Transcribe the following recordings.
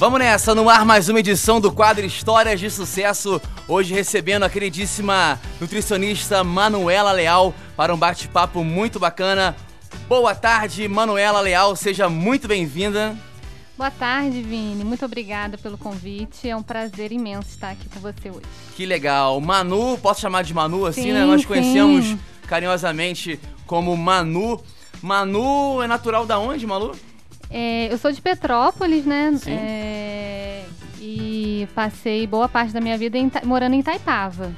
Vamos nessa, no ar mais uma edição do quadro Histórias de Sucesso. Hoje recebendo a queridíssima nutricionista Manuela Leal para um bate-papo muito bacana. Boa tarde, Manuela Leal, seja muito bem-vinda. Boa tarde, Vini. Muito obrigada pelo convite. É um prazer imenso estar aqui com você hoje. Que legal. Manu, posso chamar de Manu assim, sim, né? Nós conhecemos sim. carinhosamente como Manu. Manu é natural da onde, Manu? É, eu sou de Petrópolis, né? Sim. É, e passei boa parte da minha vida em morando em Itaipava.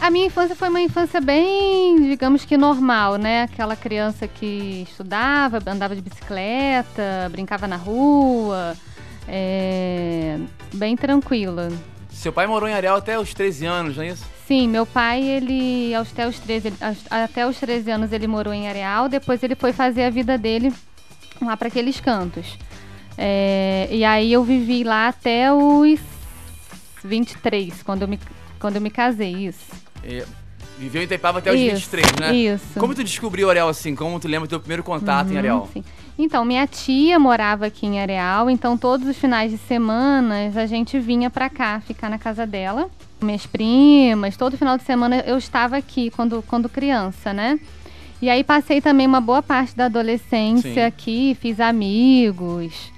A minha infância foi uma infância bem, digamos que normal, né? Aquela criança que estudava, andava de bicicleta, brincava na rua, é, bem tranquila. Seu pai morou em Areal até os 13 anos, não é isso? Sim, meu pai, ele até os 13, ele- aos- até os 13 anos ele morou em Areal, depois ele foi fazer a vida dele lá para aqueles cantos. É, e aí eu vivi lá até os 23, quando eu me, quando eu me casei, isso. É, viveu em Itaipava até os Isso, 23, né? Isso. Como tu descobriu Areal assim? Como tu lembra do teu primeiro contato em Uhum, Areal? sim. Então, minha tia morava aqui em Areal, então todos os finais de semana a gente vinha pra cá ficar na casa dela. Minhas primas, todo final de semana eu estava aqui quando, quando criança, né? E aí passei também uma boa parte da adolescência Sim. aqui, fiz amigos.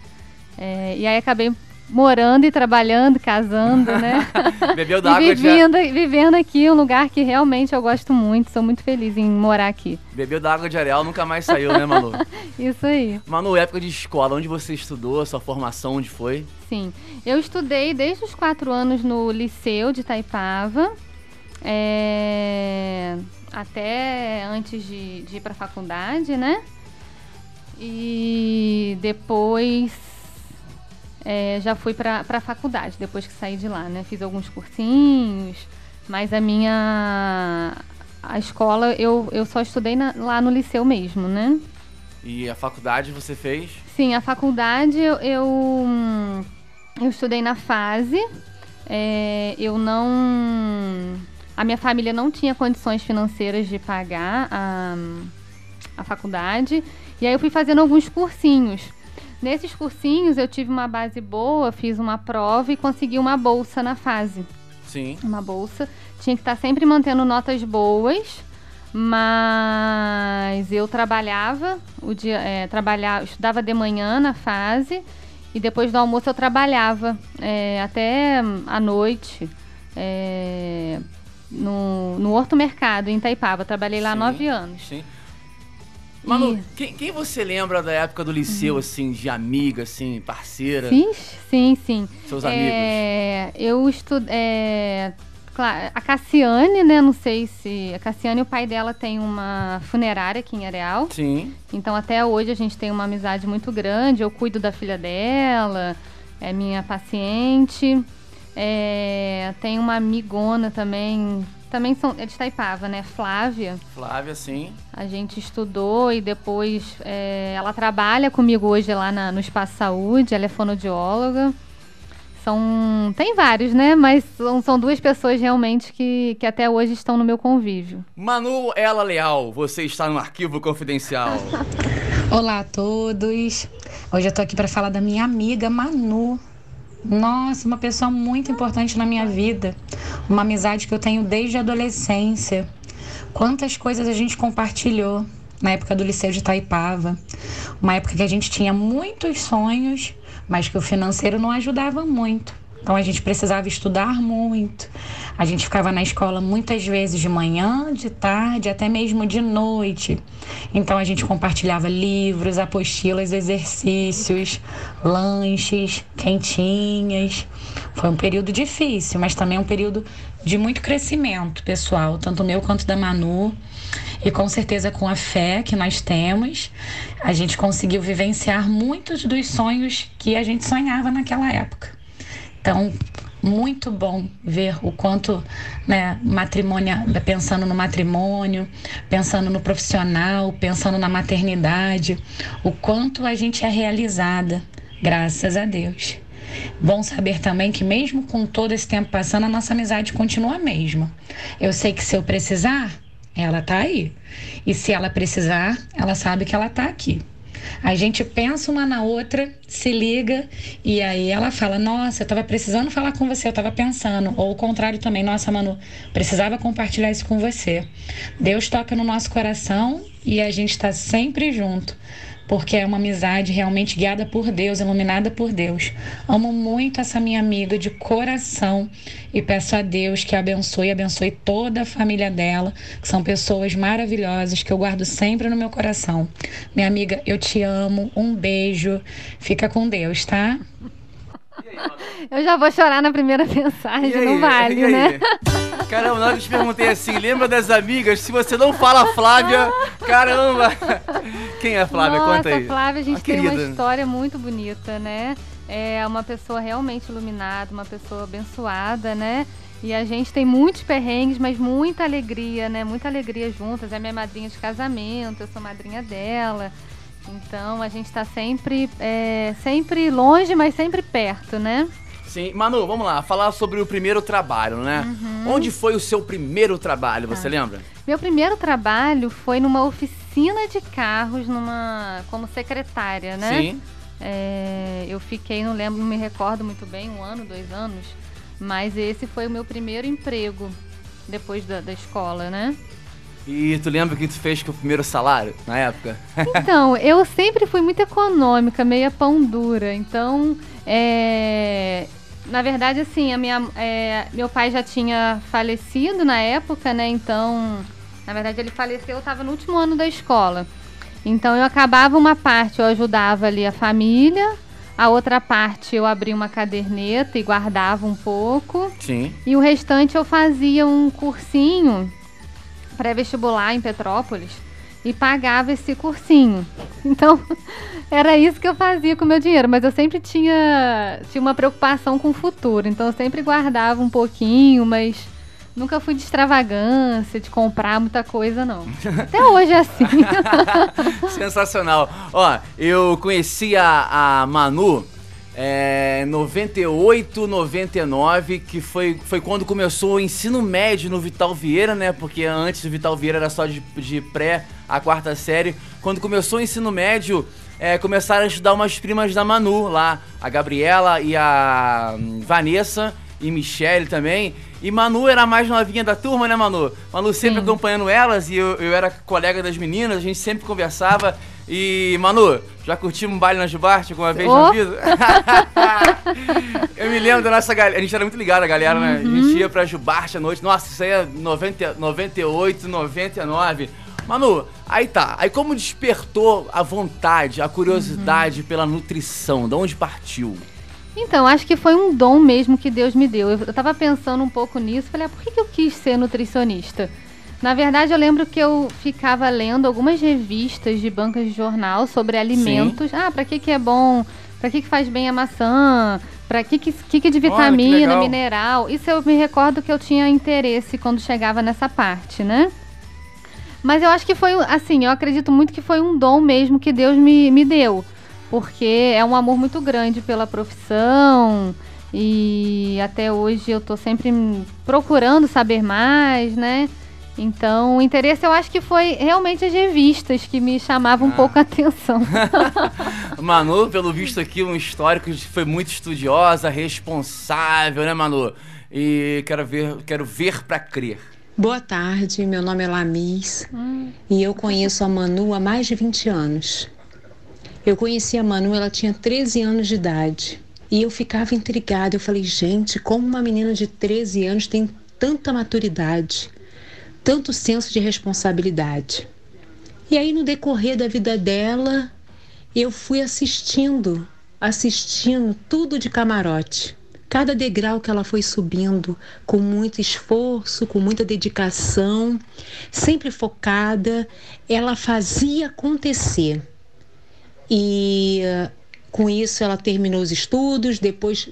é, e aí acabei morando e trabalhando, casando, né? Bebeu da água de vivendo, vivendo aqui um lugar que realmente eu gosto muito, sou muito feliz em morar aqui. Bebeu da água de Areal, nunca mais saiu, né, Manu? Isso aí. Manu, época de escola, onde você estudou, sua formação, onde foi? Sim, eu estudei desde os quatro anos no Liceu de Itaipava, é, até antes de, de ir para a faculdade, né? E depois é, já fui para a faculdade, depois que saí de lá, né? Fiz alguns cursinhos, mas a minha... A escola eu, eu só estudei na- lá no Liceu mesmo, né? E a faculdade você fez? Sim, a faculdade eu, eu, eu estudei na fase. é, eu não. A minha família não tinha condições financeiras de pagar a, a faculdade. E aí eu fui fazendo alguns cursinhos. Nesses cursinhos eu tive uma base boa, fiz uma prova e consegui uma bolsa na fase Sim. uma bolsa. Tinha que estar sempre mantendo notas boas, mas eu trabalhava o dia, é, trabalhava, estudava de manhã na fase e depois do almoço eu trabalhava é, até a noite é, no, no Horto Mercado em Itaipava. Trabalhei lá Sim. nove anos. Sim. Manu, E- quem, quem você lembra da época do liceu, assim, de amiga, assim, parceira? Sim, sim, sim. Seus É, eu estudei. a Cassiane, né? Não sei se. A Cassiane, o pai dela tem uma funerária aqui em Areal. Sim. Então, até hoje, a gente tem uma amizade muito grande. Eu cuido da filha dela, é minha paciente. É, tem uma amigona também. Também são, é de Taipava, né? Flávia. Flávia, sim. A gente estudou e depois é, ela trabalha comigo hoje lá na- no Espaço Saúde, ela é fonoaudióloga. São. Tem vários, né? Mas são, são duas pessoas realmente que, que até hoje estão no meu convívio. Manu Ela Leal, você está no arquivo confidencial. Olá a todos. Hoje eu tô aqui para falar da minha amiga Manu. Nossa, uma pessoa muito importante na minha vida. Uma amizade que eu tenho desde a adolescência. Quantas coisas a gente compartilhou na época do Liceu de Itaipava. Uma época que a gente tinha muitos sonhos, mas que o financeiro não ajudava muito. Então a gente precisava estudar muito. A gente ficava na escola muitas vezes de manhã, de tarde, até mesmo de noite. Então a gente compartilhava livros, apostilas, exercícios, lanches, quentinhas. Foi um período difícil, mas também um período de muito crescimento pessoal, tanto meu quanto da Manu. E com certeza com a fé que nós temos, a gente conseguiu vivenciar muitos dos sonhos que a gente sonhava naquela época. Então, muito bom ver o quanto, né, matrimônio, pensando no matrimônio, pensando no profissional, pensando na maternidade, o quanto a gente é realizada, graças a Deus. Bom saber também que mesmo com todo esse tempo passando, a nossa amizade continua a mesma. Eu sei que se eu precisar, ela tá aí. E se ela precisar, ela sabe que ela tá aqui. A gente pensa uma na outra, se liga e aí ela fala: Nossa, eu tava precisando falar com você, eu tava pensando. Ou o contrário também: Nossa, Manu, precisava compartilhar isso com você. Deus toca no nosso coração e a gente está sempre junto porque é uma amizade realmente guiada por Deus, iluminada por Deus. Amo muito essa minha amiga de coração e peço a Deus que abençoe e abençoe toda a família dela, que são pessoas maravilhosas que eu guardo sempre no meu coração. Minha amiga, eu te amo, um beijo, fica com Deus, tá? Eu já vou chorar na primeira mensagem, aí, não vale, né? Caramba, na hora que eu te perguntei assim, lembra das amigas? Se você não fala Flávia, caramba! Quem é a Flávia? Nossa, Conta aí. A Flávia, a gente a tem querida. uma história muito bonita, né? É uma pessoa realmente iluminada, uma pessoa abençoada, né? E a gente tem muitos perrengues, mas muita alegria, né? Muita alegria juntas. É minha madrinha de casamento, eu sou madrinha dela. Então a gente está sempre, é, sempre longe, mas sempre perto, né? Sim. Manu, vamos lá, falar sobre o primeiro trabalho, né? Uhum. Onde foi o seu primeiro trabalho, você ah. lembra? Meu primeiro trabalho foi numa oficina de carros, numa como secretária, né? Sim. É, eu fiquei, não lembro, não me recordo muito bem, um ano, dois anos, mas esse foi o meu primeiro emprego depois da, da escola, né? E tu lembra o que tu fez com o primeiro salário na época? Então, eu sempre fui muito econômica, meia pão dura. Então, é, na verdade, assim, a minha, é, meu pai já tinha falecido na época, né? Então, na verdade, ele faleceu, eu estava no último ano da escola. Então, eu acabava uma parte, eu ajudava ali a família, a outra parte eu abria uma caderneta e guardava um pouco. Sim. E o restante eu fazia um cursinho pré-vestibular em Petrópolis e pagava esse cursinho. Então, era isso que eu fazia com o meu dinheiro, mas eu sempre tinha, tinha uma preocupação com o futuro, então eu sempre guardava um pouquinho, mas nunca fui de extravagância, de comprar muita coisa, não. Até hoje é assim. Sensacional. Ó, eu conheci a, a Manu é, 98, 99, que foi, foi quando começou o ensino médio no Vital Vieira, né? Porque antes o Vital Vieira era só de, de pré a quarta série. Quando começou o ensino médio, é, começaram a estudar umas primas da Manu lá, a Gabriela e a hum, Vanessa e Michelle também. E Manu era a mais novinha da turma, né, Manu? Manu sempre Sim. acompanhando elas e eu, eu era colega das meninas, a gente sempre conversava. E, Manu, já curtimos um baile na Jubarte alguma vez oh. na vida? eu me lembro da nossa galera. A gente era muito ligado, a galera, uhum. né? A gente uhum. ia pra Jubarte à noite. Nossa, isso aí é 90, 98, 99. Manu, aí tá. Aí como despertou a vontade, a curiosidade uhum. pela nutrição? De onde partiu? Então, acho que foi um dom mesmo que Deus me deu. Eu, eu tava pensando um pouco nisso. Falei, ah, por que, que eu quis ser nutricionista? Na verdade, eu lembro que eu ficava lendo algumas revistas de bancas de jornal sobre alimentos. Sim. Ah, para que, que é bom? Para que, que faz bem a maçã? Para que, que, que, que de vitamina, Olha, mineral? Isso eu me recordo que eu tinha interesse quando chegava nessa parte, né? Mas eu acho que foi, assim, eu acredito muito que foi um dom mesmo que Deus me, me deu. Porque é um amor muito grande pela profissão. E até hoje eu tô sempre procurando saber mais, né? Então, o interesse eu acho que foi realmente as revistas que me chamavam ah. um pouco a atenção. Manu, pelo visto aqui, um histórico foi muito estudiosa, responsável, né, Manu? E quero ver, quero ver para crer. Boa tarde, meu nome é Lamis hum. e eu conheço a Manu há mais de 20 anos. Eu conheci a Manu, ela tinha 13 anos de idade. E eu ficava intrigada. Eu falei, gente, como uma menina de 13 anos tem tanta maturidade? tanto senso de responsabilidade. E aí, no decorrer da vida dela, eu fui assistindo, assistindo tudo de camarote. Cada degrau que ela foi subindo, com muito esforço, com muita dedicação, sempre focada, ela fazia acontecer. E com isso ela terminou os estudos, depois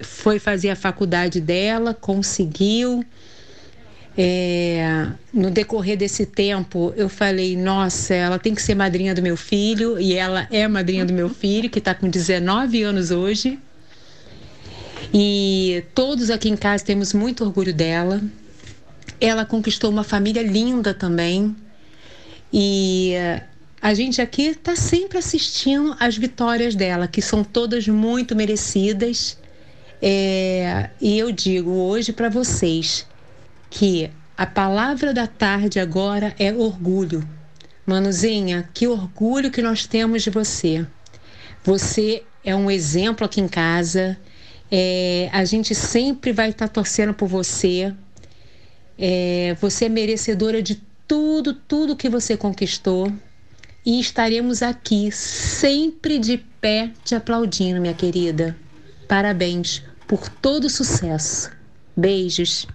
foi fazer a faculdade dela, conseguiu é, no decorrer desse tempo, eu falei: nossa, ela tem que ser madrinha do meu filho, e ela é madrinha do meu filho, que está com 19 anos hoje. E todos aqui em casa temos muito orgulho dela. Ela conquistou uma família linda também. E a gente aqui está sempre assistindo às vitórias dela, que são todas muito merecidas. É, e eu digo hoje para vocês que a palavra da tarde agora é orgulho. Manuzinha, que orgulho que nós temos de você. Você é um exemplo aqui em casa. É, a gente sempre vai estar tá torcendo por você. É, você é merecedora de tudo, tudo que você conquistou. E estaremos aqui sempre de pé te aplaudindo, minha querida. Parabéns por todo o sucesso. Beijos.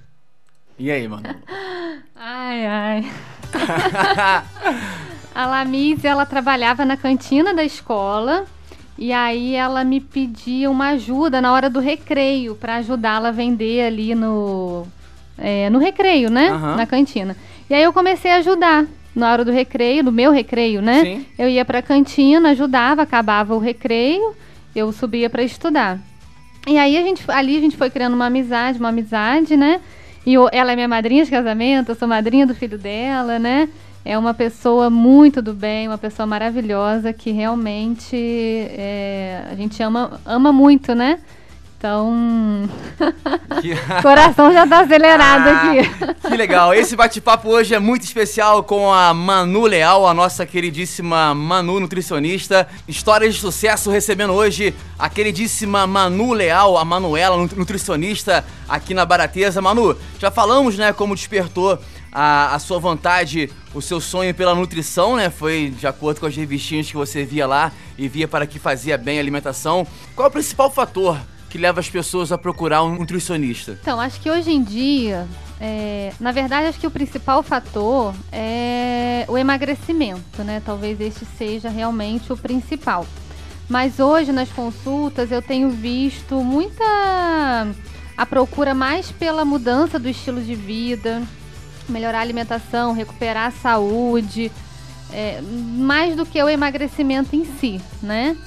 E aí, mano? Ai, ai. a Lamise, ela trabalhava na cantina da escola e aí ela me pedia uma ajuda na hora do recreio para ajudá-la a vender ali no é, no recreio, né? Uhum. Na cantina. E aí eu comecei a ajudar na hora do recreio, do meu recreio, né? Sim. Eu ia para a cantina, ajudava, acabava o recreio, eu subia para estudar. E aí a gente ali a gente foi criando uma amizade, uma amizade, né? E eu, ela é minha madrinha de casamento, eu sou madrinha do filho dela, né? É uma pessoa muito do bem, uma pessoa maravilhosa que realmente é, a gente ama, ama muito, né? Então, o coração já está acelerado ah, aqui. Que legal. Esse bate-papo hoje é muito especial com a Manu Leal, a nossa queridíssima Manu nutricionista. Histórias de sucesso recebendo hoje a queridíssima Manu Leal, a Manuela nutricionista aqui na Barateza. Manu, já falamos, né, como despertou a, a sua vontade, o seu sonho pela nutrição, né? Foi de acordo com as revistinhas que você via lá e via para que fazia bem a alimentação. Qual é o principal fator que leva as pessoas a procurar um nutricionista? Então, acho que hoje em dia, é, na verdade, acho que o principal fator é o emagrecimento, né? Talvez este seja realmente o principal. Mas hoje nas consultas eu tenho visto muita a procura mais pela mudança do estilo de vida, melhorar a alimentação, recuperar a saúde, é, mais do que o emagrecimento em si, né?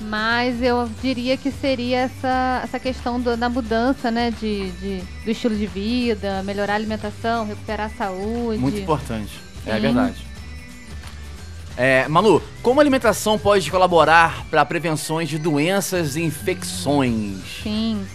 Mas eu diria que seria essa, essa questão do, da mudança, né? De, de, do estilo de vida, melhorar a alimentação, recuperar a saúde. Muito importante, Sim. é verdade. É, Manu, como a alimentação pode colaborar para prevenções de doenças e infecções? Sim.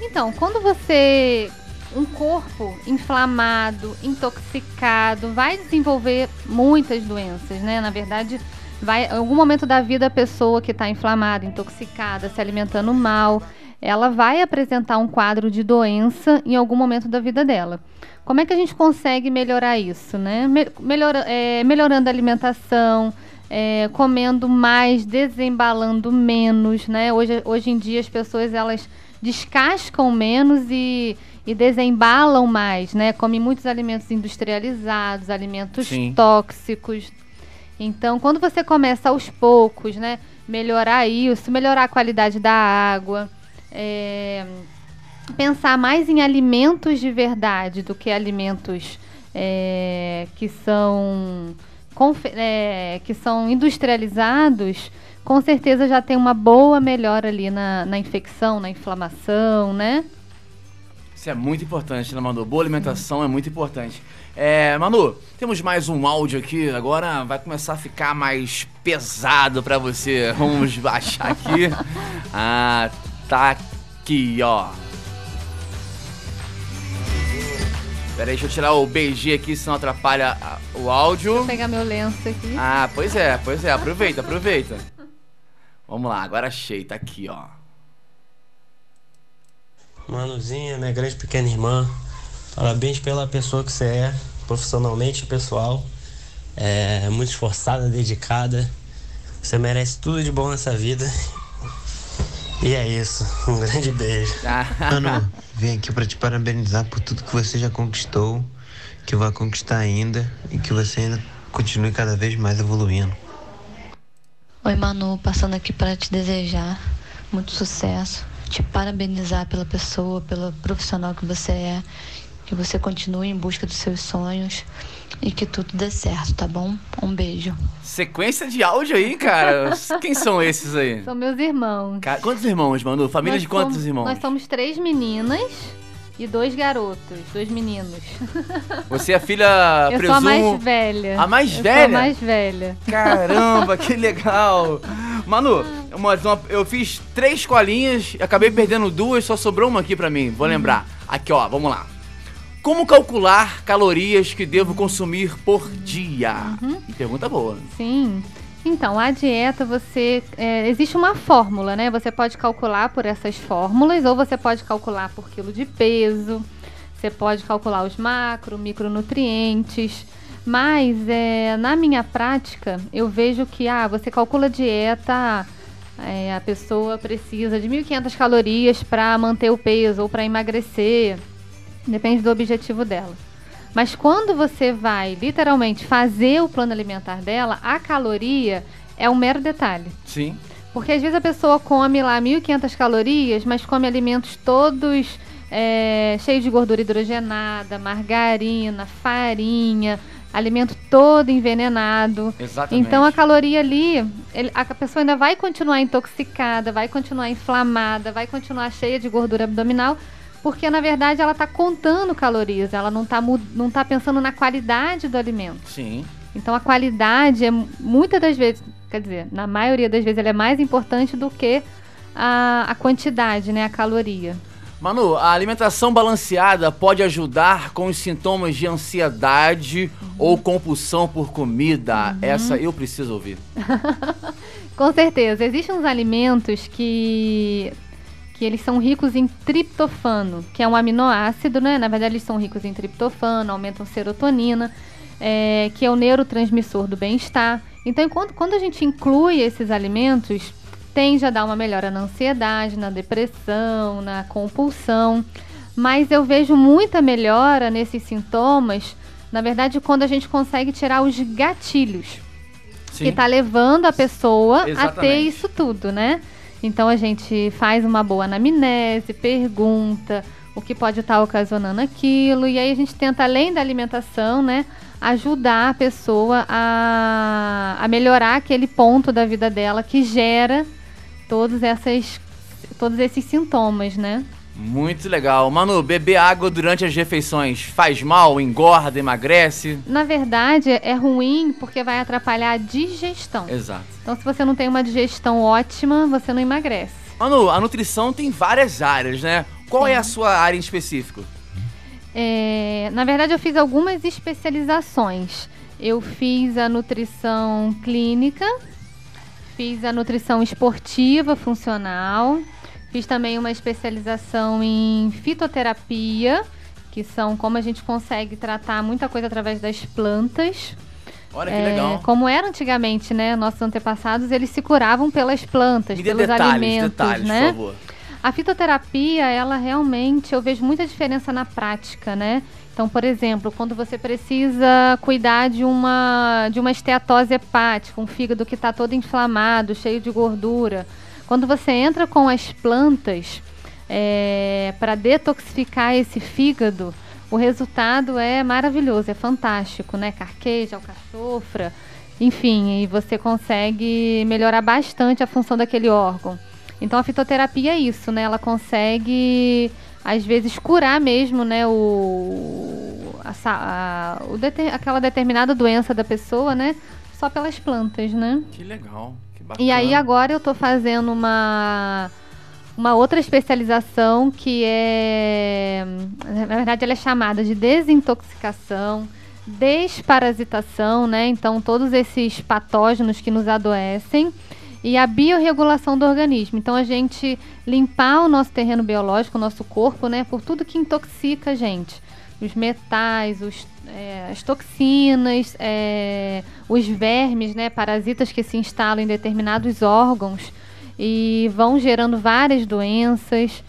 Então, quando você um corpo inflamado, intoxicado, vai desenvolver muitas doenças, né? Na verdade, vai em algum momento da vida a pessoa que está inflamada, intoxicada, se alimentando mal, ela vai apresentar um quadro de doença em algum momento da vida dela. Como é que a gente consegue melhorar isso, né? É, melhorando a alimentação, é, comendo mais, desembalando menos, né? Hoje, hoje em dia as pessoas elas descascam menos e, e desembalam mais, né? Comem muitos alimentos industrializados, alimentos Sim. tóxicos, então, quando você começa aos poucos, né, melhorar isso, melhorar a qualidade da água, é, pensar mais em alimentos de verdade do que alimentos é, que são é, que são industrializados, com certeza já tem uma boa melhora ali na, na infecção, na inflamação, né? Isso é muito importante, né, Manu? Boa alimentação é muito importante. É, Manu, temos mais um áudio aqui. Agora vai começar a ficar mais pesado para você. Vamos baixar aqui. Ah, tá aqui, ó. Pera aí, deixa eu tirar o BG aqui, senão atrapalha o áudio. Vou pegar meu lenço aqui. Ah, pois é, pois é. Aproveita, aproveita. Vamos lá, agora achei, tá aqui, ó. Manuzinha, minha grande pequena irmã, Parabéns pela pessoa que você é, profissionalmente e pessoal. É muito esforçada, dedicada. Você merece tudo de bom nessa vida. E é isso. Um grande beijo. Mano, vim aqui para te parabenizar por tudo que você já conquistou, que vai conquistar ainda e que você ainda continue cada vez mais evoluindo. Oi, Manu, passando aqui para te desejar muito sucesso, te parabenizar pela pessoa, pelo profissional que você é que você continue em busca dos seus sonhos e que tudo dê certo, tá bom? Um beijo. Sequência de áudio aí, cara. Quem são esses aí? São meus irmãos. Cara, quantos irmãos, Manu? Família nós de quantos somos, irmãos? Nós somos três meninas e dois garotos, dois meninos. Você é a filha, eu presumo... sou a mais velha. A mais eu velha? Sou a mais velha. Caramba, que legal. Manu, uma, uma, eu fiz três colinhas, acabei perdendo duas, só sobrou uma aqui pra mim. Vou lembrar. Aqui, ó, vamos lá. Como calcular calorias que devo consumir por dia? Uhum. Pergunta boa. Sim. Então, a dieta, você. É, existe uma fórmula, né? Você pode calcular por essas fórmulas, ou você pode calcular por quilo de peso, você pode calcular os macro, micronutrientes. Mas é, na minha prática, eu vejo que ah, você calcula a dieta, é, a pessoa precisa de 1.500 calorias para manter o peso ou para emagrecer. Depende do objetivo dela. Mas quando você vai literalmente fazer o plano alimentar dela, a caloria é um mero detalhe. Sim. Porque às vezes a pessoa come lá 1.500 calorias, mas come alimentos todos é, cheios de gordura hidrogenada, margarina, farinha, alimento todo envenenado. Exatamente. Então a caloria ali, ele, a pessoa ainda vai continuar intoxicada, vai continuar inflamada, vai continuar cheia de gordura abdominal porque na verdade ela está contando calorias, ela não está não tá pensando na qualidade do alimento. Sim. Então a qualidade é muitas das vezes, quer dizer, na maioria das vezes ela é mais importante do que a, a quantidade, né, a caloria. Manu, a alimentação balanceada pode ajudar com os sintomas de ansiedade uhum. ou compulsão por comida. Uhum. Essa eu preciso ouvir. com certeza. Existem uns alimentos que que eles são ricos em triptofano, que é um aminoácido, né? Na verdade, eles são ricos em triptofano, aumentam serotonina, é, que é o neurotransmissor do bem-estar. Então, enquanto, quando a gente inclui esses alimentos, tende a dar uma melhora na ansiedade, na depressão, na compulsão. Mas eu vejo muita melhora nesses sintomas, na verdade, quando a gente consegue tirar os gatilhos Sim. que está levando a pessoa Exatamente. a ter isso tudo, né? Então a gente faz uma boa anamnese, pergunta o que pode estar ocasionando aquilo, e aí a gente tenta, além da alimentação, né, ajudar a pessoa a, a melhorar aquele ponto da vida dela que gera todos, essas, todos esses sintomas, né? Muito legal. Manu, beber água durante as refeições faz mal, engorda, emagrece? Na verdade, é ruim porque vai atrapalhar a digestão. Exato. Então, se você não tem uma digestão ótima, você não emagrece. Manu, a nutrição tem várias áreas, né? Qual Sim. é a sua área em específico? É, na verdade, eu fiz algumas especializações. Eu fiz a nutrição clínica, fiz a nutrição esportiva funcional Fiz também uma especialização em fitoterapia, que são como a gente consegue tratar muita coisa através das plantas. Olha que é, legal. Como era antigamente, né? Nossos antepassados, eles se curavam pelas plantas, Me pelos detalhes, alimentos, detalhes, né? Por favor. A fitoterapia, ela realmente, eu vejo muita diferença na prática, né? Então, por exemplo, quando você precisa cuidar de uma, de uma esteatose hepática, um fígado que está todo inflamado, cheio de gordura, quando você entra com as plantas é, para detoxificar esse fígado, o resultado é maravilhoso, é fantástico, né? Carqueja, alcachofra, enfim, e você consegue melhorar bastante a função daquele órgão. Então a fitoterapia é isso, né? Ela consegue às vezes curar mesmo, né, o, a, a, o aquela determinada doença da pessoa, né, só pelas plantas, né? Que legal. Bacana. E aí agora eu tô fazendo uma uma outra especialização que é, na verdade, ela é chamada de desintoxicação, desparasitação, né? Então, todos esses patógenos que nos adoecem e a biorregulação do organismo. Então, a gente limpar o nosso terreno biológico, o nosso corpo, né? Por tudo que intoxica a gente os metais, os, é, as toxinas, é, os vermes, né, parasitas que se instalam em determinados órgãos e vão gerando várias doenças.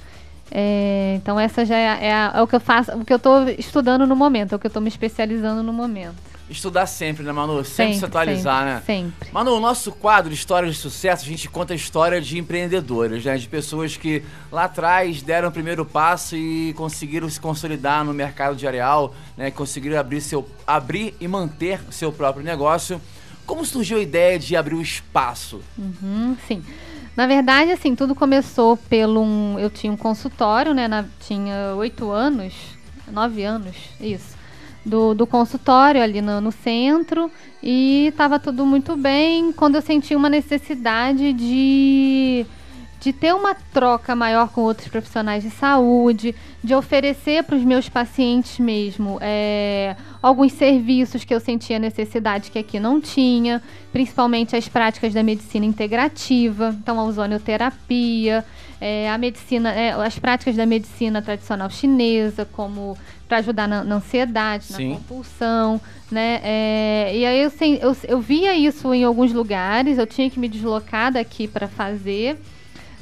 É, então essa já é, é, é, o que eu faço, o que eu estou estudando no momento, é o que eu estou me especializando no momento. Estudar sempre, né, Manu? Sempre, sempre se atualizar, sempre, né? Sempre. Manu, o nosso quadro Histórias de Sucesso, a gente conta a história de empreendedoras, né? De pessoas que lá atrás deram o primeiro passo e conseguiram se consolidar no mercado de areal, né? Conseguiram abrir, seu, abrir e manter seu próprio negócio. Como surgiu a ideia de abrir o espaço? Uhum, sim. Na verdade, assim, tudo começou pelo um. Eu tinha um consultório, né? Na, tinha oito anos, nove anos, isso. Do, do consultório ali no, no centro e estava tudo muito bem quando eu senti uma necessidade de de ter uma troca maior com outros profissionais de saúde, de oferecer para os meus pacientes mesmo é, alguns serviços que eu sentia necessidade que aqui não tinha, principalmente as práticas da medicina integrativa, então a ozonioterapia, é, a medicina, é, as práticas da medicina tradicional chinesa, como para ajudar na, na, ansiedade, Sim. na compulsão, né? É, e aí eu, eu, eu via isso em alguns lugares, eu tinha que me deslocar daqui para fazer.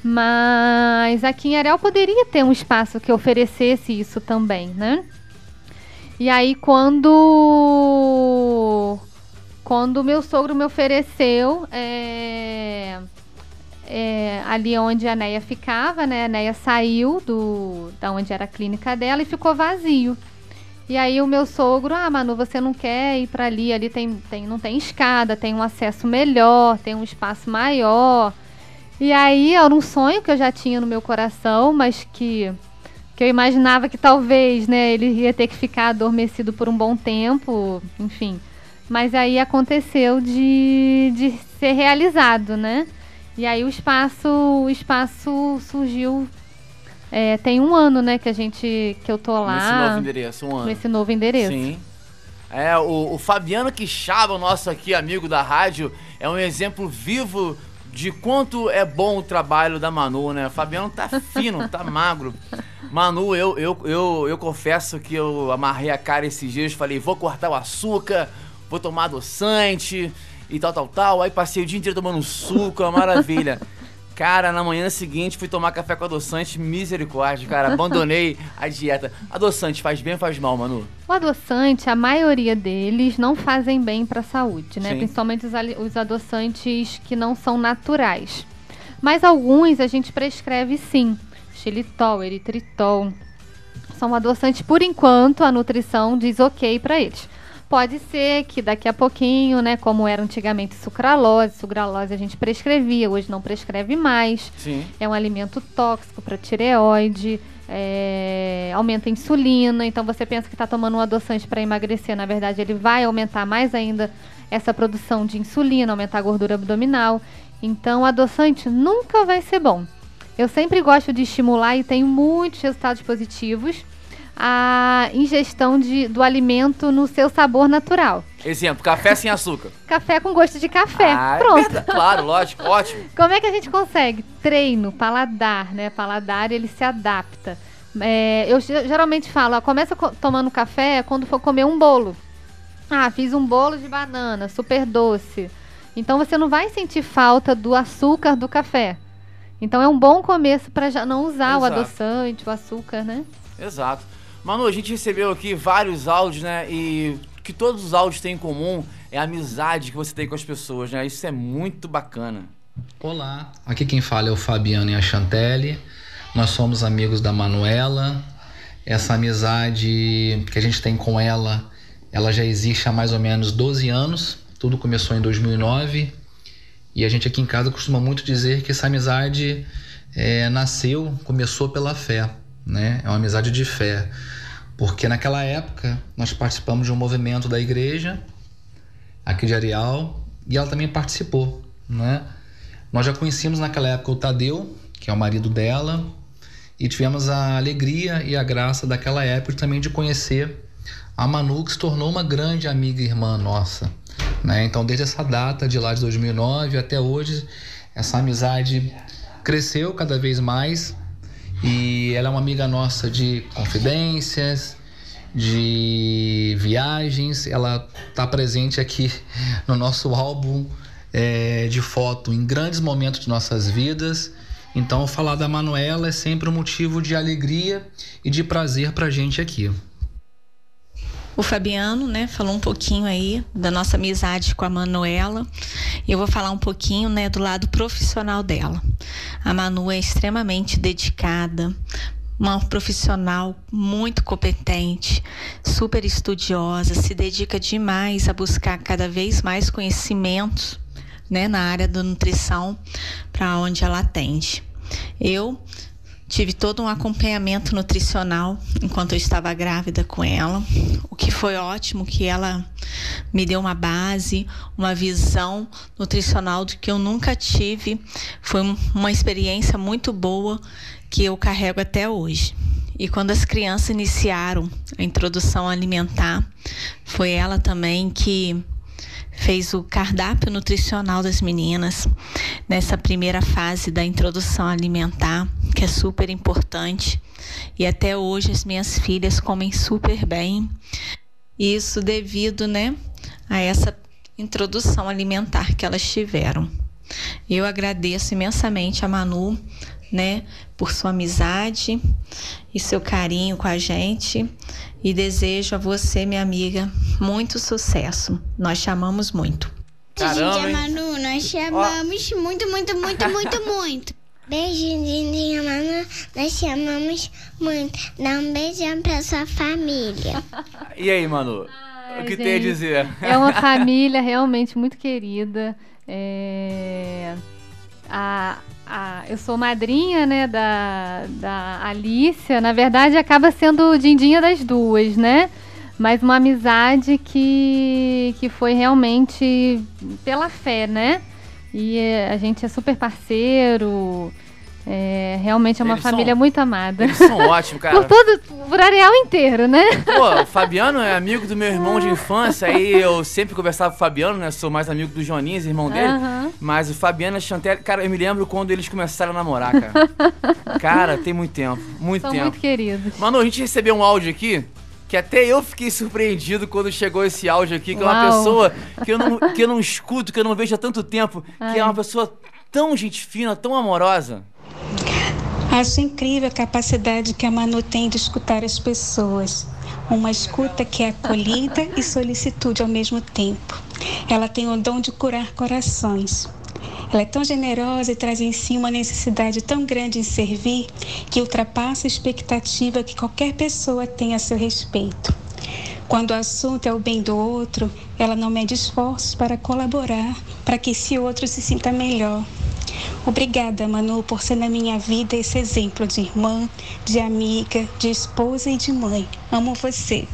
Mas aqui em Areal poderia ter um espaço que oferecesse isso também, né? E aí quando quando meu sogro me ofereceu é, é, ali onde a Neia ficava, né? A Neia saiu do da onde era a clínica dela e ficou vazio. E aí o meu sogro, ah, Manu, você não quer ir para ali? Ali tem, tem, não tem escada, tem um acesso melhor, tem um espaço maior. E aí era um sonho que eu já tinha no meu coração, mas que, que eu imaginava que talvez né, ele ia ter que ficar adormecido por um bom tempo, enfim. Mas aí aconteceu de, de ser realizado, né? E aí o espaço, o espaço surgiu. É, tem um ano, né, que a gente. que eu tô lá. Nesse novo endereço, um ano. Nesse novo endereço. Sim. É, o, o Fabiano Quixaba, o nosso aqui amigo da rádio, é um exemplo vivo de quanto é bom o trabalho da Manu, né? O Fabiano tá fino, tá magro. Manu, eu, eu, eu, eu confesso que eu amarrei a cara esses dias, falei, vou cortar o açúcar, vou tomar adoçante e tal, tal, tal. Aí passei o dia inteiro tomando suco, uma maravilha. Cara, na manhã seguinte fui tomar café com adoçante, misericórdia, cara, abandonei a dieta. Adoçante faz bem ou faz mal, Manu? O adoçante, a maioria deles não fazem bem para a saúde, né? Sim. Principalmente os, os adoçantes que não são naturais. Mas alguns a gente prescreve sim. Xilitol, eritritol. São adoçantes, por enquanto, a nutrição diz ok para eles. Pode ser que daqui a pouquinho, né, como era antigamente sucralose, sucralose a gente prescrevia, hoje não prescreve mais. Sim. É um alimento tóxico para tireoide, é, aumenta a insulina, então você pensa que está tomando um adoçante para emagrecer, na verdade ele vai aumentar mais ainda essa produção de insulina, aumentar a gordura abdominal. Então, adoçante nunca vai ser bom. Eu sempre gosto de estimular e tenho muitos resultados positivos a ingestão de, do alimento no seu sabor natural. Exemplo, café sem açúcar. café com gosto de café. Ah, é Pronto. É claro, lógico, ótimo. Como é que a gente consegue? Treino, paladar, né? Paladar, ele se adapta. É, eu geralmente falo, ó, começa tomando café quando for comer um bolo. Ah, fiz um bolo de banana, super doce. Então você não vai sentir falta do açúcar do café. Então é um bom começo para já não usar Exato. o adoçante, o açúcar, né? Exato. Manu, a gente recebeu aqui vários áudios, né? E que todos os áudios têm em comum é a amizade que você tem com as pessoas, né? Isso é muito bacana. Olá, aqui quem fala é o Fabiano e a Chantelle. Nós somos amigos da Manuela. Essa amizade que a gente tem com ela, ela já existe há mais ou menos 12 anos. Tudo começou em 2009. E a gente aqui em casa costuma muito dizer que essa amizade é, nasceu, começou pela fé, né? É uma amizade de fé. Porque naquela época nós participamos de um movimento da igreja aqui de Areal e ela também participou, né? Nós já conhecíamos naquela época o Tadeu, que é o marido dela, e tivemos a alegria e a graça daquela época também de conhecer a Manu, que se tornou uma grande amiga e irmã nossa. Né? Então, desde essa data de lá de 2009 até hoje, essa amizade cresceu cada vez mais e ela é uma amiga nossa de confidências, de viagens. Ela está presente aqui no nosso álbum é, de foto em grandes momentos de nossas vidas. Então, falar da Manuela é sempre um motivo de alegria e de prazer para gente aqui. O Fabiano, né, falou um pouquinho aí da nossa amizade com a Manuela. Eu vou falar um pouquinho, né, do lado profissional dela. A Manu é extremamente dedicada, uma profissional muito competente, super estudiosa, se dedica demais a buscar cada vez mais conhecimentos né, na área da nutrição para onde ela atende. Eu tive todo um acompanhamento nutricional enquanto eu estava grávida com ela, o que foi ótimo, que ela me deu uma base, uma visão nutricional do que eu nunca tive. Foi uma experiência muito boa que eu carrego até hoje. E quando as crianças iniciaram a introdução alimentar, foi ela também que fez o cardápio nutricional das meninas nessa primeira fase da introdução alimentar, que é super importante. E até hoje as minhas filhas comem super bem. Isso devido, né, a essa introdução alimentar que elas tiveram. Eu agradeço imensamente a Manu, né, por sua amizade e seu carinho com a gente e desejo a você, minha amiga, muito sucesso. Nós chamamos muito. Caramba, Manu, nós chamamos oh. muito, muito, muito, muito, muito. Beijinho, Manu, nós chamamos muito. Dá um beijão pra sua família. E aí, Manu? Ai, o que gente, tem a dizer? É uma família realmente muito querida. É... A, a, eu sou madrinha, né, da, da Alicia. Na verdade, acaba sendo dindinha das duas, né? Mas uma amizade que, que foi realmente pela fé, né? E eh, a gente é super parceiro. É, realmente é uma eles família são, muito amada. Eles são ótimos, cara. por todo, por areal inteiro, né? Pô, o Fabiano é amigo do meu irmão de infância, aí eu sempre conversava com o Fabiano, né? Sou mais amigo do Joninhos, irmão dele. Uhum. Mas o Fabiano e a Chantel, cara, eu me lembro quando eles começaram a namorar, cara. cara, tem muito tempo, muito são tempo. muito queridos. Mano, a gente recebeu um áudio aqui que até eu fiquei surpreendido quando chegou esse áudio aqui, que Uau. é uma pessoa que eu, não, que eu não escuto, que eu não vejo há tanto tempo, Ai. que é uma pessoa tão gente fina, tão amorosa. Acho incrível a capacidade que a Manu tem de escutar as pessoas. Uma escuta que é acolhida e solicitude ao mesmo tempo. Ela tem o dom de curar corações. Ela é tão generosa e traz em si uma necessidade tão grande em servir que ultrapassa a expectativa que qualquer pessoa tem a seu respeito. Quando o assunto é o bem do outro, ela não mede esforços para colaborar para que esse outro se sinta melhor. Obrigada, Manu, por ser na minha vida esse exemplo de irmã, de amiga, de esposa e de mãe. Amo você.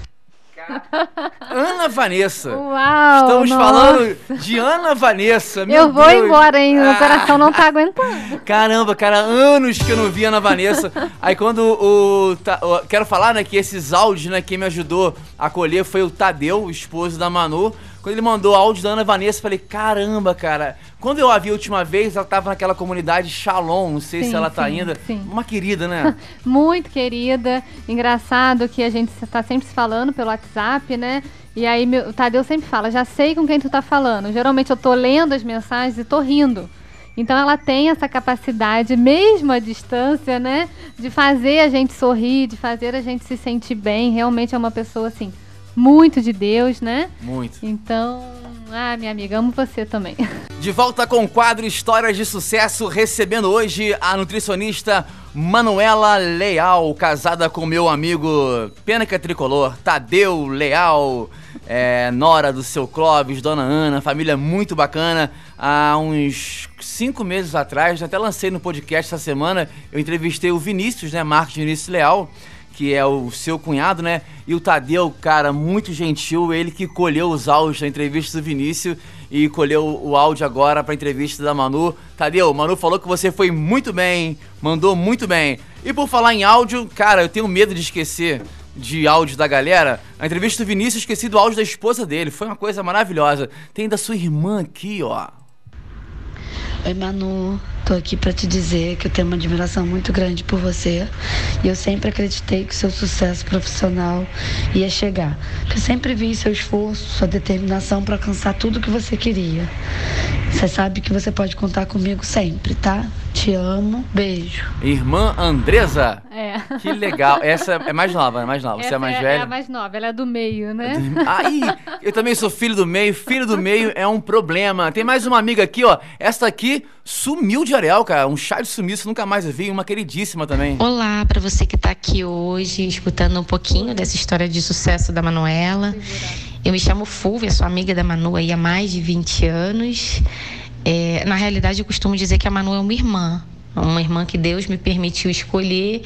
Ana Vanessa. Uau! Estamos nossa. falando de Ana Vanessa. Meu eu vou Deus. embora, hein? Meu ah. coração não tá aguentando. Caramba, cara, anos que eu não vi Ana Vanessa. Aí quando o, o, Quero falar, né, que esses áudios, né, quem me ajudou a colher foi o Tadeu, o esposo da Manu. Quando ele mandou áudio da Ana Vanessa, eu falei, caramba, cara. Quando eu a vi a última vez, ela tava naquela comunidade Shalom, não sei sim, se ela tá sim, ainda. Sim. Uma querida, né? Muito querida. Engraçado que a gente tá sempre se falando pelo WhatsApp, né? E aí meu, o Tadeu sempre fala, já sei com quem tu tá falando. Geralmente eu tô lendo as mensagens e tô rindo. Então ela tem essa capacidade, mesmo à distância, né? De fazer a gente sorrir, de fazer a gente se sentir bem. Realmente é uma pessoa assim muito de Deus, né? Muito. Então, ah, minha amiga, amo você também. De volta com o quadro Histórias de Sucesso, recebendo hoje a nutricionista Manuela Leal, casada com meu amigo Pênica Tricolor, Tadeu Leal, é, nora do seu Clóvis, Dona Ana, família muito bacana. Há uns cinco meses atrás, até lancei no podcast essa semana, eu entrevistei o Vinícius, né, Marcos Vinícius Leal, que é o seu cunhado, né? E o Tadeu, cara, muito gentil, ele que colheu os áudios da entrevista do Vinícius e colheu o áudio agora para entrevista da Manu. Tadeu, Manu falou que você foi muito bem, mandou muito bem. E por falar em áudio, cara, eu tenho medo de esquecer de áudio da galera. A entrevista do Vinícius, esqueci do áudio da esposa dele. Foi uma coisa maravilhosa. Tem da sua irmã aqui, ó. Oi, Manu. Tô aqui para te dizer que eu tenho uma admiração muito grande por você e eu sempre acreditei que o seu sucesso profissional ia chegar. Eu sempre vi seu esforço, sua determinação para alcançar tudo que você queria. Você sabe que você pode contar comigo sempre, tá? Te amo, beijo. Irmã Andresa? É. Que legal. Essa é mais nova, é mais nova. Essa Você é mais é, velha? É a mais nova, ela é do meio, né? Aí, eu também sou filho do meio. Filho do meio é um problema. Tem mais uma amiga aqui, ó. Essa aqui sumiu de areal, cara. Um chá de sumiço, nunca mais vi. Uma queridíssima também. Olá, para você que tá aqui hoje, escutando um pouquinho dessa história de sucesso da Manuela. Eu me chamo Fúvia, sou amiga da Manu aí há mais de 20 anos. É, na realidade, eu costumo dizer que a Manu é uma irmã, uma irmã que Deus me permitiu escolher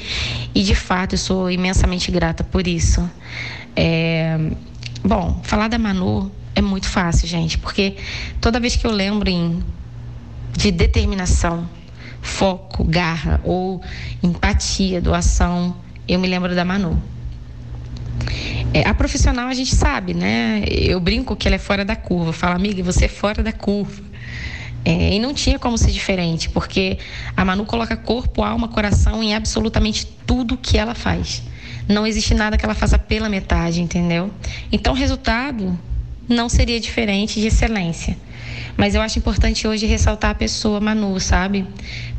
e de fato eu sou imensamente grata por isso. É, bom, falar da Manu é muito fácil, gente, porque toda vez que eu lembro em, de determinação, foco, garra ou empatia, doação, eu me lembro da Manu. É, a profissional a gente sabe, né? Eu brinco que ela é fora da curva. Eu falo, amiga, você é fora da curva. É, e não tinha como ser diferente, porque a Manu coloca corpo, alma, coração em absolutamente tudo que ela faz. Não existe nada que ela faça pela metade, entendeu? Então, o resultado não seria diferente de excelência. Mas eu acho importante hoje ressaltar a pessoa Manu, sabe?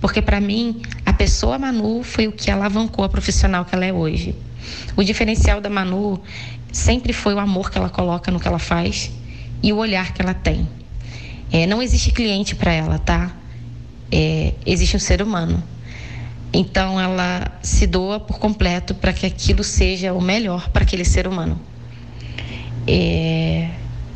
Porque para mim, a pessoa Manu foi o que alavancou a profissional que ela é hoje. O diferencial da Manu sempre foi o amor que ela coloca no que ela faz e o olhar que ela tem. É, não existe cliente para ela, tá? É, existe um ser humano. Então ela se doa por completo para que aquilo seja o melhor para aquele ser humano. É,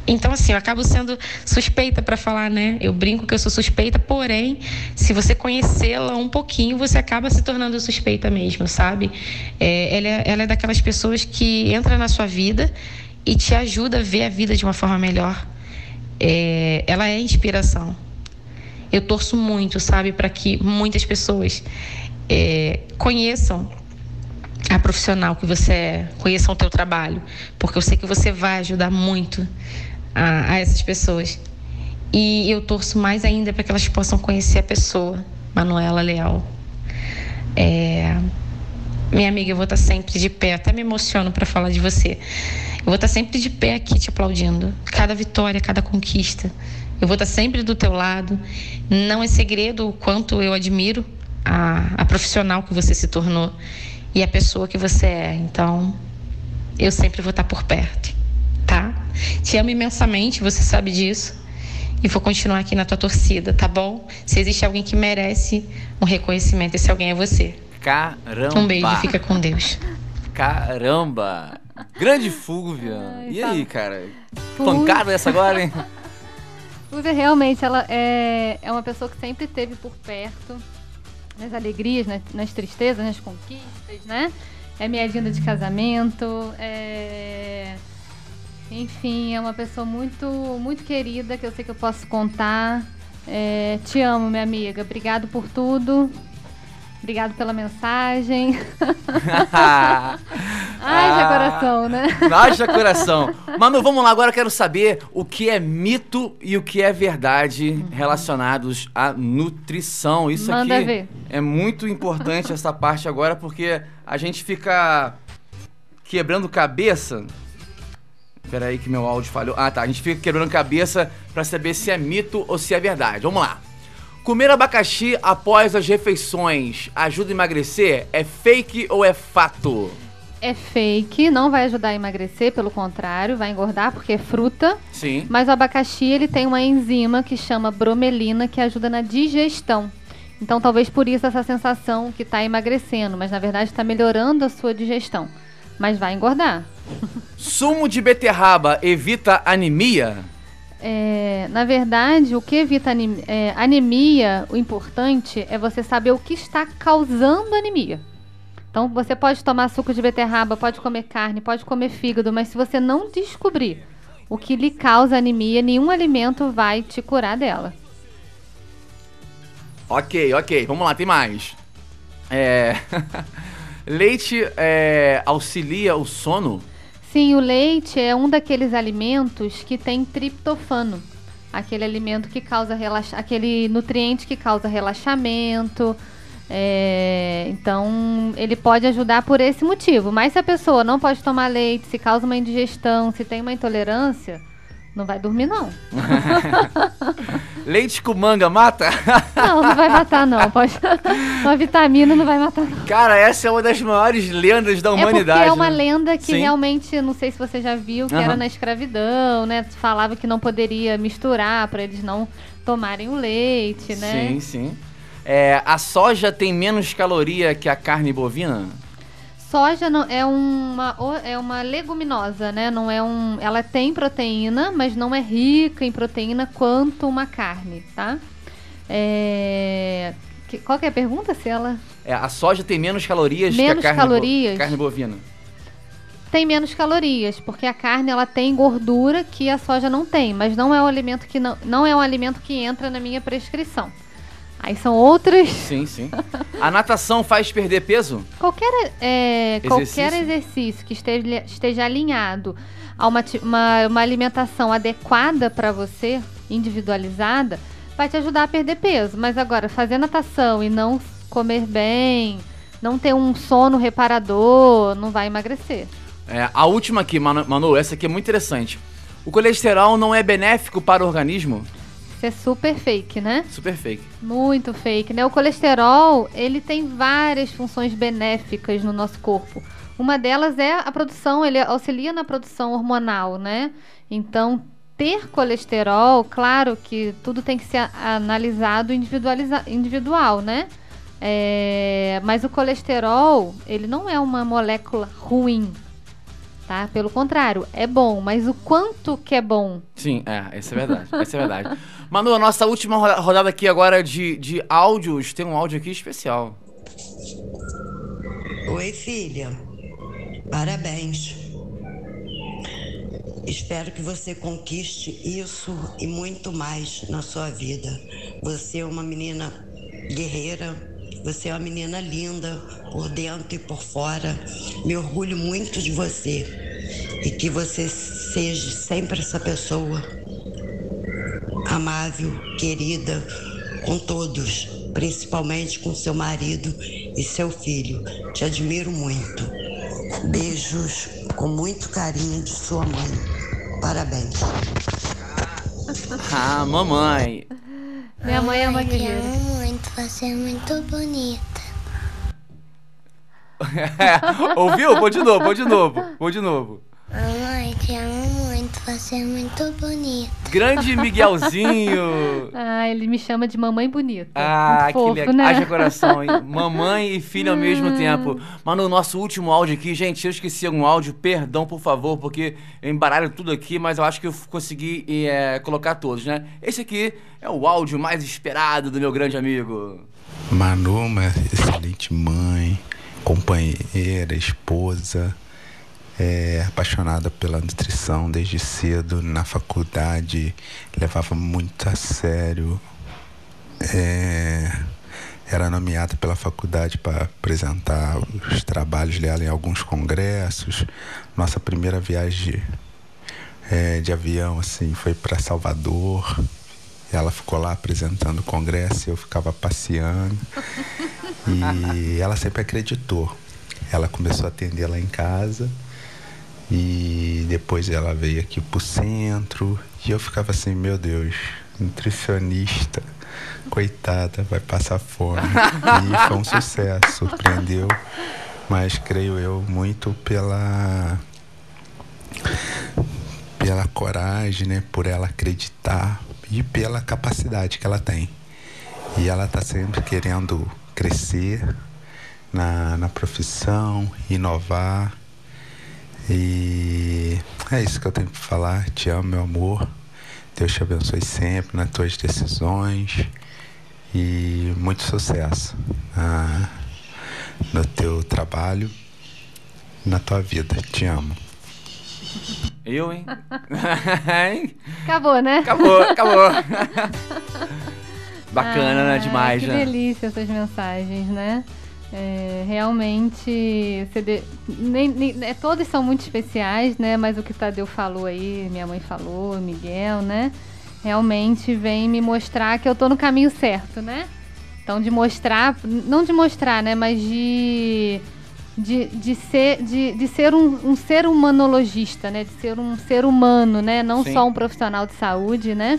então, assim, eu acabo sendo suspeita para falar, né? Eu brinco que eu sou suspeita, porém, se você conhecê-la um pouquinho, você acaba se tornando suspeita mesmo, sabe? É, ela, é, ela é daquelas pessoas que entra na sua vida e te ajuda a ver a vida de uma forma melhor. É, ela é inspiração. Eu torço muito, sabe, para que muitas pessoas é, conheçam a profissional que você é, conheçam o teu trabalho, porque eu sei que você vai ajudar muito a, a essas pessoas. E eu torço mais ainda para que elas possam conhecer a pessoa, Manuela Leal. É, minha amiga, eu vou estar sempre de pé, até me emociono para falar de você. Eu vou estar sempre de pé aqui te aplaudindo, cada vitória, cada conquista. Eu vou estar sempre do teu lado. Não é segredo o quanto eu admiro a, a profissional que você se tornou e a pessoa que você é. Então, eu sempre vou estar por perto tá? Te amo imensamente, você sabe disso. E vou continuar aqui na tua torcida, tá bom? Se existe alguém que merece um reconhecimento, esse alguém é você. Caramba! Um beijo, fica com Deus. Caramba! Grande Fúvia! Ai, e tá. aí, cara? Pancada essa agora, hein? Fúvia realmente, ela é, é uma pessoa que sempre esteve por perto, nas alegrias, nas, nas tristezas, nas conquistas, né? É minha agenda de casamento, é enfim, é uma pessoa muito, muito querida que eu sei que eu posso contar. É, te amo, minha amiga. Obrigado por tudo. Obrigado pela mensagem. Haja ah, coração, né? Haja coração. Manu, vamos lá. Agora eu quero saber o que é mito e o que é verdade uhum. relacionados à nutrição. Isso Manda aqui ver. é muito importante essa parte agora porque a gente fica quebrando cabeça Espera aí que meu áudio falhou. Ah, tá. A gente fica quebrando cabeça para saber se é mito ou se é verdade. Vamos lá. Comer abacaxi após as refeições ajuda a emagrecer? É fake ou é fato? É fake, não vai ajudar a emagrecer, pelo contrário, vai engordar porque é fruta. Sim. Mas o abacaxi ele tem uma enzima que chama bromelina que ajuda na digestão. Então talvez por isso essa sensação que está emagrecendo, mas na verdade está melhorando a sua digestão. Mas vai engordar. Sumo de beterraba evita anemia? É, na verdade, o que evita anemia, é, anemia, o importante é você saber o que está causando anemia. Então, você pode tomar suco de beterraba, pode comer carne, pode comer fígado, mas se você não descobrir o que lhe causa anemia, nenhum alimento vai te curar dela. Ok, ok. Vamos lá, tem mais. É... Leite é, auxilia o sono? Sim, o leite é um daqueles alimentos que tem triptofano. Aquele alimento que causa relaxa... aquele nutriente que causa relaxamento. É... Então, ele pode ajudar por esse motivo. Mas se a pessoa não pode tomar leite, se causa uma indigestão, se tem uma intolerância, não vai dormir, não. Leite com manga mata? Não, não vai matar, não. Pode... Uma vitamina não vai matar, não. Cara, essa é uma das maiores lendas da humanidade. É, é uma né? lenda que Sim. realmente, não sei se você já viu, que uhum. era na escravidão, né? Falava que não poderia misturar para eles não tomarem o leite, né? Sim, sim. É, a soja tem menos caloria que a carne bovina? Soja não, é uma é uma leguminosa, né? Não é um, ela tem proteína, mas não é rica em proteína quanto uma carne, tá? É, que, qual que é a pergunta? Se ela é, a soja tem menos calorias menos que a carne, calorias. Bo carne bovina. Tem menos calorias, porque a carne ela tem gordura que a soja não tem, mas não é um alimento que não, não é um alimento que entra na minha prescrição. Aí são outras. Sim, sim. A natação faz perder peso? Qualquer, é, exercício. qualquer exercício que esteja, esteja alinhado a uma, uma, uma alimentação adequada para você, individualizada, vai te ajudar a perder peso. Mas agora, fazer natação e não comer bem, não ter um sono reparador, não vai emagrecer. É, a última aqui, Manu, essa aqui é muito interessante. O colesterol não é benéfico para o organismo? Isso é super fake, né? Super fake. Muito fake, né? O colesterol, ele tem várias funções benéficas no nosso corpo. Uma delas é a produção, ele auxilia na produção hormonal, né? Então, ter colesterol, claro que tudo tem que ser analisado individual, né? É, mas o colesterol, ele não é uma molécula ruim, tá? Pelo contrário, é bom, mas o quanto que é bom? Sim, é, isso é verdade, isso é verdade. Manu, a nossa última rodada aqui agora de, de áudios, tem um áudio aqui especial. Oi, filha. Parabéns. Espero que você conquiste isso e muito mais na sua vida. Você é uma menina guerreira, você é uma menina linda por dentro e por fora. Me orgulho muito de você e que você seja sempre essa pessoa amável, querida com todos, principalmente com seu marido e seu filho. Te admiro muito. Beijos com muito carinho de sua mãe. Parabéns. Ah, mamãe. Minha mãe é uma. Você é muito bonita. Ouviu? Vou de novo, vou de novo, vou de novo. Mamãe, te amo muito, você é muito bonita. Grande Miguelzinho! ah, ele me chama de mamãe bonita. Ah, muito fofo, que legal. Né? Haja coração, hein? Mamãe e filho ao mesmo hum. tempo. Mas no nosso último áudio aqui, gente, eu esqueci algum áudio, perdão, por favor, porque eu embaralho tudo aqui, mas eu acho que eu consegui é, colocar todos, né? Esse aqui é o áudio mais esperado do meu grande amigo. Manu, uma excelente mãe, companheira, esposa é, apaixonada pela nutrição desde cedo. Na faculdade, levava muito a sério. É, era nomeada pela faculdade para apresentar os trabalhos dela em alguns congressos. Nossa primeira viagem é, de avião assim foi para Salvador. Ela ficou lá apresentando o congresso e eu ficava passeando. E ela sempre acreditou. Ela começou a atender lá em casa e depois ela veio aqui pro centro. E eu ficava assim, meu Deus, nutricionista, coitada, vai passar fome. e foi um sucesso, surpreendeu. Mas creio eu muito pela pela coragem, né, por ela acreditar e pela capacidade que ela tem. E ela está sempre querendo crescer na, na profissão, inovar e é isso que eu tenho para falar. Te amo, meu amor. Deus te abençoe sempre nas tuas decisões e muito sucesso ah, no teu trabalho, na tua vida. Te amo. Eu, hein? acabou, né? Acabou, acabou. Bacana, né? Demais, que né? Que delícia essas mensagens, né? É, realmente, CD, nem, nem, é, todos são muito especiais, né? Mas o que Tadeu falou aí, minha mãe falou, Miguel, né? Realmente vem me mostrar que eu tô no caminho certo, né? Então, de mostrar, não de mostrar, né? Mas de, de, de ser, de, de ser um, um ser humanologista, né? De ser um ser humano, né? Não Sim. só um profissional de saúde, né?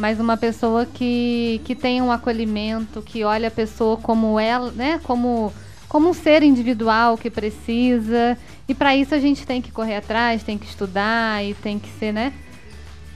Mas uma pessoa que, que tem um acolhimento, que olha a pessoa como ela, né? Como, como um ser individual que precisa. E para isso a gente tem que correr atrás, tem que estudar e tem que ser, né?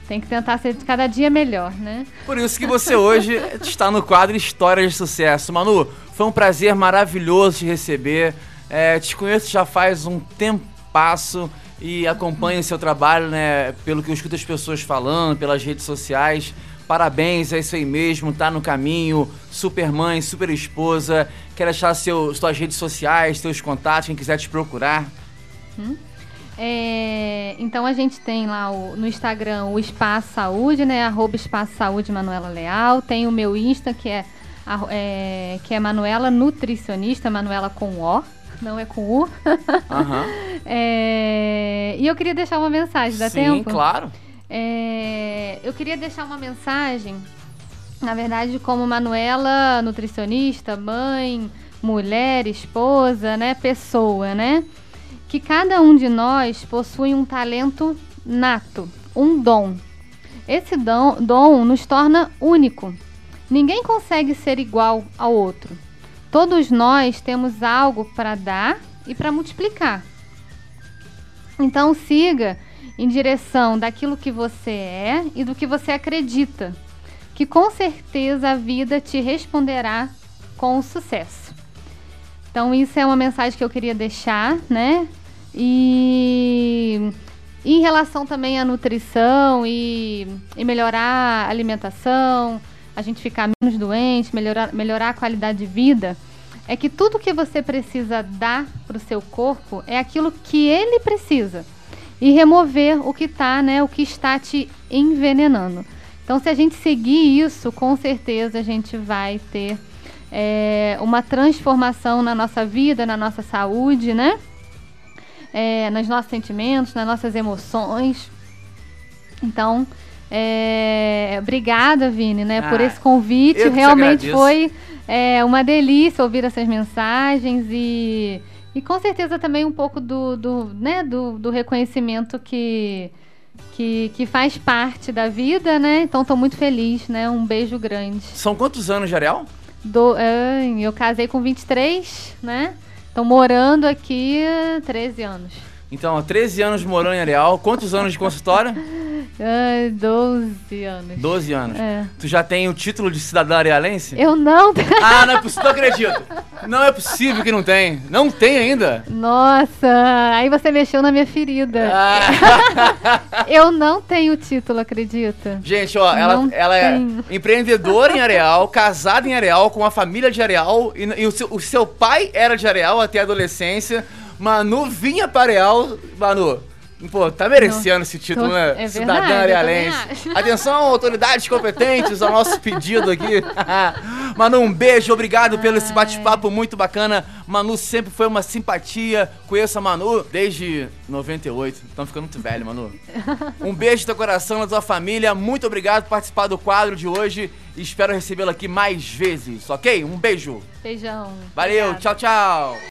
Tem que tentar ser cada dia melhor, né? Por isso que você hoje está no quadro Histórias de Sucesso. Manu, foi um prazer maravilhoso te receber. É, te conheço já faz um tempasso e acompanho o seu trabalho, né? Pelo que eu escuto as pessoas falando, pelas redes sociais. Parabéns, é isso aí mesmo, tá no caminho. Super mãe, super esposa. Quero achar seu, suas redes sociais, seus contatos, quem quiser te procurar. Hum? É, então a gente tem lá o, no Instagram o Espaço Saúde, né? Arroba Espaço Saúde Manuela Leal. Tem o meu Insta, que é, é que é Manuela Nutricionista, Manuela com O, não é com U. Uhum. é, e eu queria deixar uma mensagem, dá Sim, tempo? Sim, claro. É, eu queria deixar uma mensagem, na verdade, como Manuela, nutricionista, mãe, mulher, esposa, né, pessoa, né? Que cada um de nós possui um talento nato, um dom. Esse dom, dom nos torna único. Ninguém consegue ser igual ao outro. Todos nós temos algo para dar e para multiplicar. Então siga em direção daquilo que você é e do que você acredita, que com certeza a vida te responderá com sucesso. Então isso é uma mensagem que eu queria deixar, né? E em relação também à nutrição e, e melhorar a alimentação, a gente ficar menos doente, melhorar, melhorar a qualidade de vida, é que tudo que você precisa dar para o seu corpo é aquilo que ele precisa e remover o que tá, né, o que está te envenenando. Então, se a gente seguir isso, com certeza a gente vai ter é, uma transformação na nossa vida, na nossa saúde, né? É, nos nossos sentimentos, nas nossas emoções. Então, é, obrigada, Vini, né, ah, por esse convite. Realmente foi é, uma delícia ouvir essas mensagens e e com certeza também um pouco do, do, né, do, do reconhecimento que, que, que faz parte da vida, né? Então estou muito feliz, né? Um beijo grande. São quantos anos de Ariel? Do, eu casei com 23, né? Estou morando aqui 13 anos. Então, 13 anos morando em Areal. Quantos anos de consultório? Ai, 12 anos. 12 anos. É. Tu já tem o título de cidadã arealense? Eu não. Ah, não é possível, não acredito. Não é possível que não tem. Não tem ainda? Nossa, aí você mexeu na minha ferida. Ah. eu não tenho título, acredita? Gente, ó, ela, ela é empreendedora em Areal, casada em Areal, com uma família de Areal, e, e o, seu, o seu pai era de Areal até a adolescência. Manu vinha para Areal. Manu, Pô, tá merecendo esse título, Tô, né? É Cidadã arealense. Atenção, autoridades competentes, ao nosso pedido aqui. Manu, um beijo, obrigado Ai. pelo esse bate-papo muito bacana. Manu sempre foi uma simpatia. Conheço a Manu desde 98. Estamos ficando muito velho, Manu. Um beijo no teu coração, na tua família. Muito obrigado por participar do quadro de hoje. Espero recebê-la aqui mais vezes, ok? Um beijo. Beijão. Valeu, tchau, tchau.